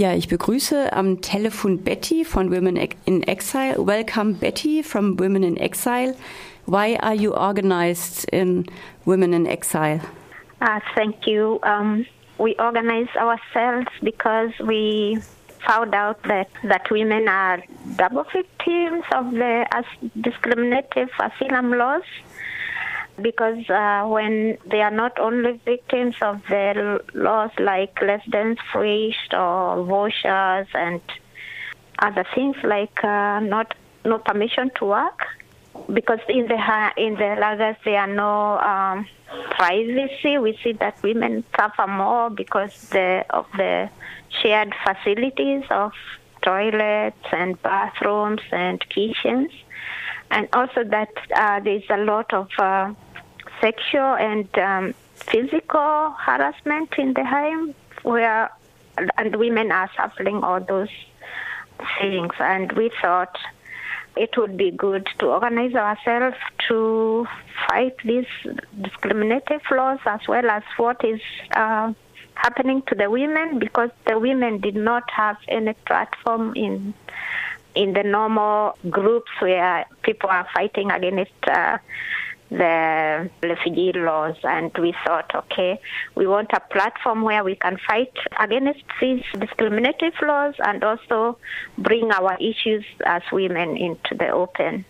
Ja, ich begrüße am Telefon Betty von Women in Exile. Welcome Betty from Women in Exile. Why are you organized in Women in Exile? Uh, thank you. Um, we organize ourselves because we found out that, that women are double victims of the discriminative asylum laws because uh, when they are not only victims of the laws like less than free or vouchers and other things like uh, not no permission to work because in the in the lagers there are no um, privacy. We see that women suffer more because the, of the shared facilities of toilets and bathrooms and kitchens, and also that uh, there's a lot of uh, sexual and um, physical harassment in the home, where and women are suffering all those things. And we thought it would be good to organize ourselves to fight these discriminative laws as well as what is uh, happening to the women because the women did not have any platform in in the normal groups where people are fighting against uh, the refugee laws and we thought okay we want a platform where we can fight against these discriminative laws and also bring our issues as women into the open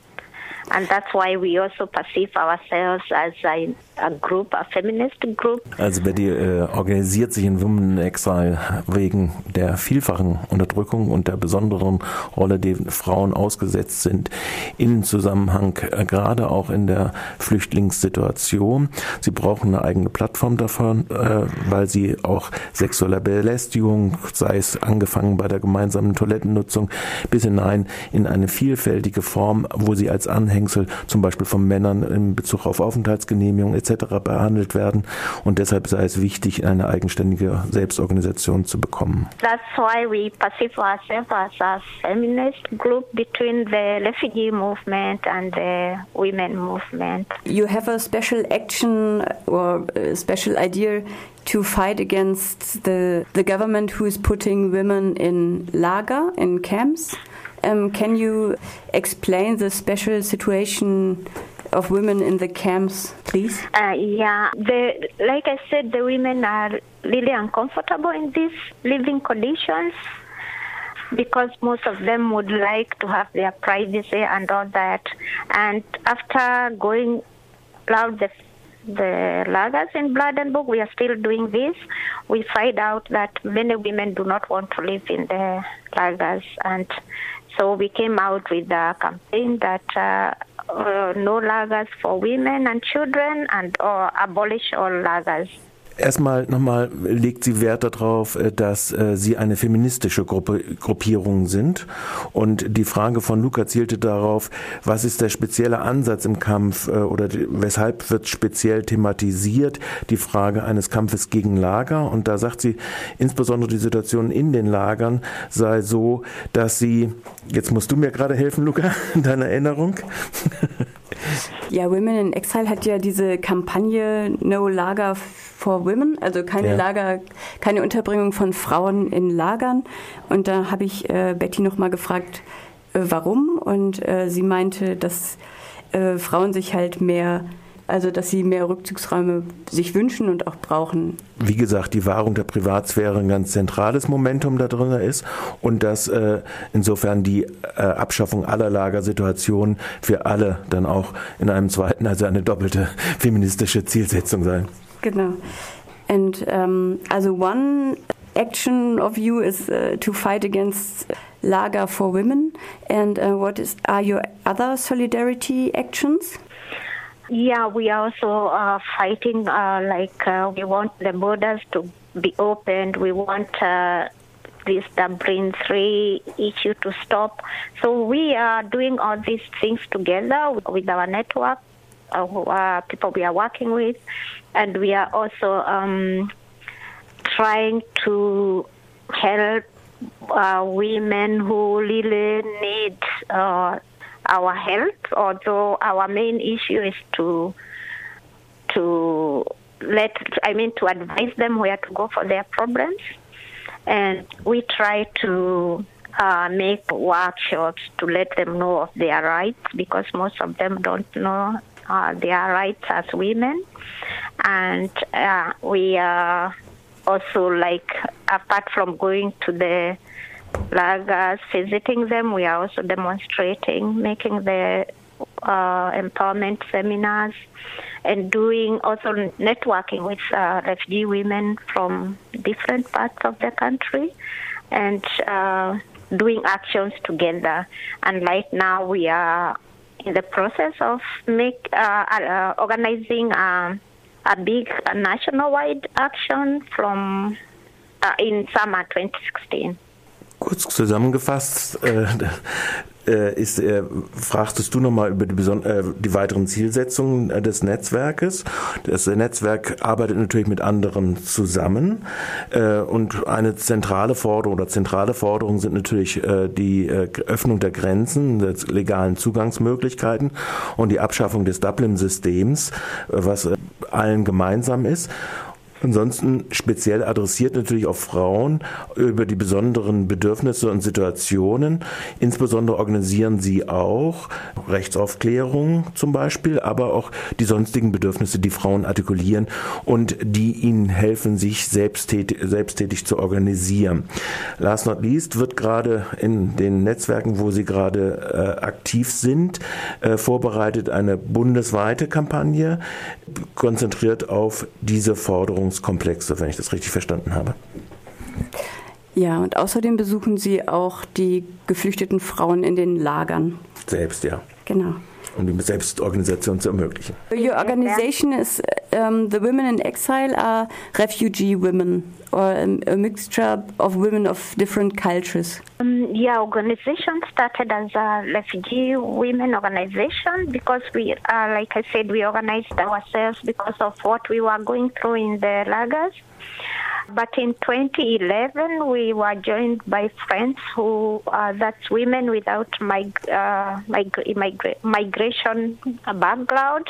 and that's why we also perceive ourselves as a, a group, a feminist group. Also Betty äh, organisiert sich in Women in Exile wegen der vielfachen Unterdrückung und der besonderen Rolle, die Frauen ausgesetzt sind in Zusammenhang äh, gerade auch in der Flüchtlingssituation. Sie brauchen eine eigene Plattform davon, äh, weil sie auch sexuelle Belästigung, sei es angefangen bei der gemeinsamen Toilettennutzung bis hinein in eine vielfältige Form, wo sie als Anhänger Anhängsel zum Beispiel von Männern in Bezug auf Aufenthaltsgenehmigung etc. behandelt werden und deshalb sei es wichtig, eine eigenständige Selbstorganisation zu bekommen. That's why we perceive ourselves as a feminist group between the refugee movement and the women movement. You have a special action or a special idea to fight against the the government who is putting women in lager in camps Um, can you explain the special situation of women in the camps, please? Uh, yeah, the, like I said, the women are really uncomfortable in these living conditions because most of them would like to have their privacy and all that. And after going around the the lagers in Bladenburg, we are still doing this. We find out that many women do not want to live in the lagers, and so we came out with a campaign that uh, uh, no lagers for women and children and or abolish all lagers. Erstmal nochmal legt sie Wert darauf, äh, dass äh, sie eine feministische Gruppe, Gruppierung sind. Und die Frage von Luca zielte darauf, was ist der spezielle Ansatz im Kampf äh, oder weshalb wird speziell thematisiert die Frage eines Kampfes gegen Lager. Und da sagt sie, insbesondere die Situation in den Lagern sei so, dass sie, jetzt musst du mir gerade helfen, Luca, in deiner Erinnerung. Ja, Women in Exile hat ja diese Kampagne No Lager for Women, also keine ja. Lager, keine Unterbringung von Frauen in Lagern. Und da habe ich äh, Betty nochmal gefragt, äh, warum. Und äh, sie meinte, dass äh, Frauen sich halt mehr also dass sie mehr Rückzugsräume sich wünschen und auch brauchen. Wie gesagt, die Wahrung der Privatsphäre ein ganz zentrales Momentum da drin ist und dass äh, insofern die äh, Abschaffung aller Lagersituationen für alle dann auch in einem zweiten, also eine doppelte feministische Zielsetzung sein. Genau. And um, also one action of you is uh, to fight against Lager for women. And uh, what is are your other solidarity actions? Yeah, we are also uh, fighting. Uh, like uh, we want the borders to be opened. We want uh, this Dublin three issue to stop. So we are doing all these things together with our network, uh, people we are working with, and we are also um, trying to help uh, women who really need our health, although our main issue is to to let I mean to advise them where to go for their problems. and we try to uh, make workshops to let them know of their rights because most of them don't know uh, their rights as women. And uh, we are also like, apart from going to the lagers, visiting them, we are also demonstrating, making the uh, empowerment seminars and doing also networking with uh, refugee women from different parts of the country and uh, doing actions together. And right now we are in the process of make uh, uh, organizing um, a big national-wide action from uh, in summer 2016. Kurz zusammengefasst, äh, äh, ist, äh, fragtest du nochmal über die, äh, die weiteren Zielsetzungen äh, des Netzwerkes. Das Netzwerk arbeitet natürlich mit anderen zusammen äh, und eine zentrale Forderung oder zentrale Forderungen sind natürlich äh, die Öffnung der Grenzen, der legalen Zugangsmöglichkeiten und die Abschaffung des Dublin-Systems, was allen gemeinsam ist. Ansonsten speziell adressiert natürlich auf Frauen über die besonderen Bedürfnisse und Situationen. Insbesondere organisieren sie auch Rechtsaufklärung zum Beispiel, aber auch die sonstigen Bedürfnisse, die Frauen artikulieren und die ihnen helfen, sich selbsttätig, selbsttätig zu organisieren. Last not least wird gerade in den Netzwerken, wo sie gerade äh, aktiv sind, äh, vorbereitet eine bundesweite Kampagne, konzentriert auf diese Forderung Forschungskomplexe, wenn ich das richtig verstanden habe. Ja, und außerdem besuchen Sie auch die geflüchteten Frauen in den Lagern. Selbst, ja. Genau. Um die Selbstorganisation zu ermöglichen. Your organization is um, the women in exile are refugee women or a mixture of women of different cultures. Yeah, organization started as a refugee women organization because we, uh, like I said, we organized ourselves because of what we were going through in the lagers. But in 2011, we were joined by friends who, uh, that's women without mig- uh, mig- migra- migration background,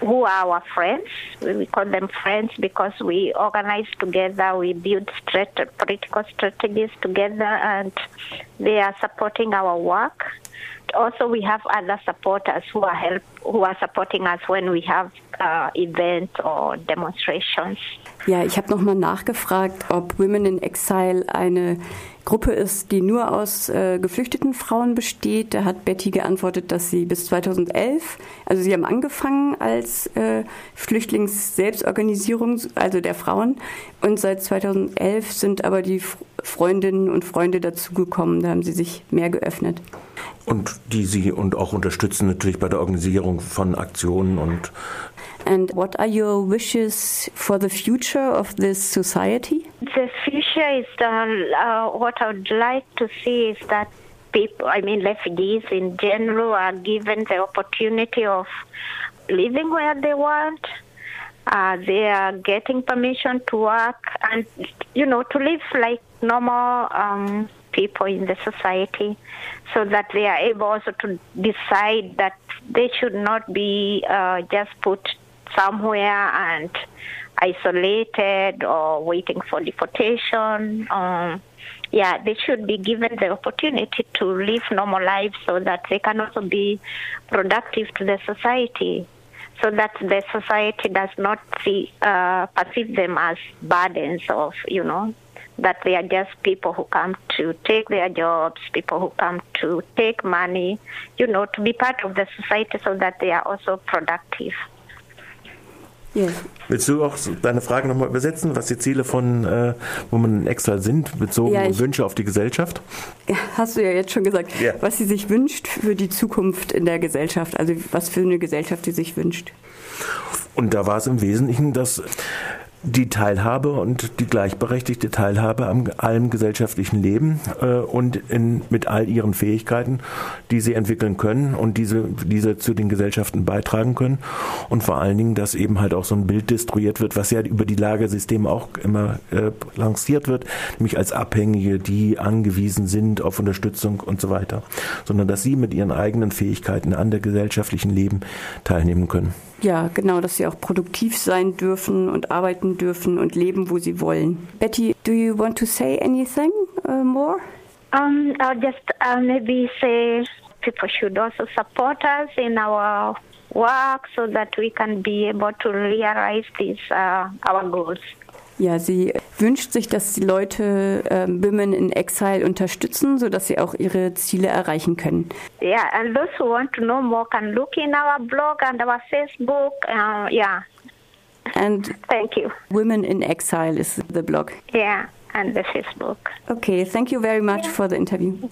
who are our friends. We call them friends because we organize together, we build strat- political strategies together, and they are supporting our work. Also, we have other supporters who are help who are supporting us when we have uh, events or demonstrations. Ja, ich habe nochmal nachgefragt, ob Women in Exile eine Gruppe ist, die nur aus äh, geflüchteten Frauen besteht. Da hat Betty geantwortet, dass sie bis 2011, also sie haben angefangen als äh, Flüchtlings-Selbstorganisierung, also der Frauen, und seit 2011 sind aber die Freundinnen und Freunde dazugekommen. Da haben sie sich mehr geöffnet. Und die sie und auch unterstützen natürlich bei der Organisierung von Aktionen und And what are your wishes for the future of this society? The future is uh, uh, what I would like to see is that people, I mean, refugees in general, are given the opportunity of living where they want. Uh, they are getting permission to work and, you know, to live like normal um, people in the society so that they are able also to decide that they should not be uh, just put somewhere and isolated or waiting for deportation. Um, yeah, they should be given the opportunity to live normal lives so that they can also be productive to the society. So that the society does not see uh, perceive them as burdens of you know that they are just people who come to take their jobs, people who come to take money, you know, to be part of the society so that they are also productive. Yes. Willst du auch deine Frage nochmal übersetzen, was die Ziele von äh, Women in Exile sind, bezogen ja, ich, Wünsche auf die Gesellschaft? Hast du ja jetzt schon gesagt, ja. was sie sich wünscht für die Zukunft in der Gesellschaft, also was für eine Gesellschaft sie sich wünscht. Und da war es im Wesentlichen, dass die Teilhabe und die gleichberechtigte Teilhabe am allem gesellschaftlichen Leben äh, und in, mit all ihren Fähigkeiten, die sie entwickeln können und diese, diese zu den Gesellschaften beitragen können und vor allen Dingen, dass eben halt auch so ein Bild destruiert wird, was ja über die Lagersysteme auch immer äh, lanciert wird, nämlich als Abhängige, die angewiesen sind auf Unterstützung und so weiter, sondern dass sie mit ihren eigenen Fähigkeiten an der gesellschaftlichen Leben teilnehmen können. Ja, genau, dass sie auch produktiv sein dürfen und arbeiten dürfen und leben, wo sie wollen. Betty, do you want to say anything uh, more? Um, I'll just uh, maybe say people should also support us in our work so that we can be able to realize these uh, our goals. Ja, sie wünscht sich, dass die Leute äh, Women in Exile unterstützen, sodass sie auch ihre Ziele erreichen können. Yeah, and those who want to know more can look in our blog and our Facebook. Uh, yeah. And thank you. Women in Exile is the blog. Yeah, and the Facebook. Okay, thank you very much yeah. for the interview.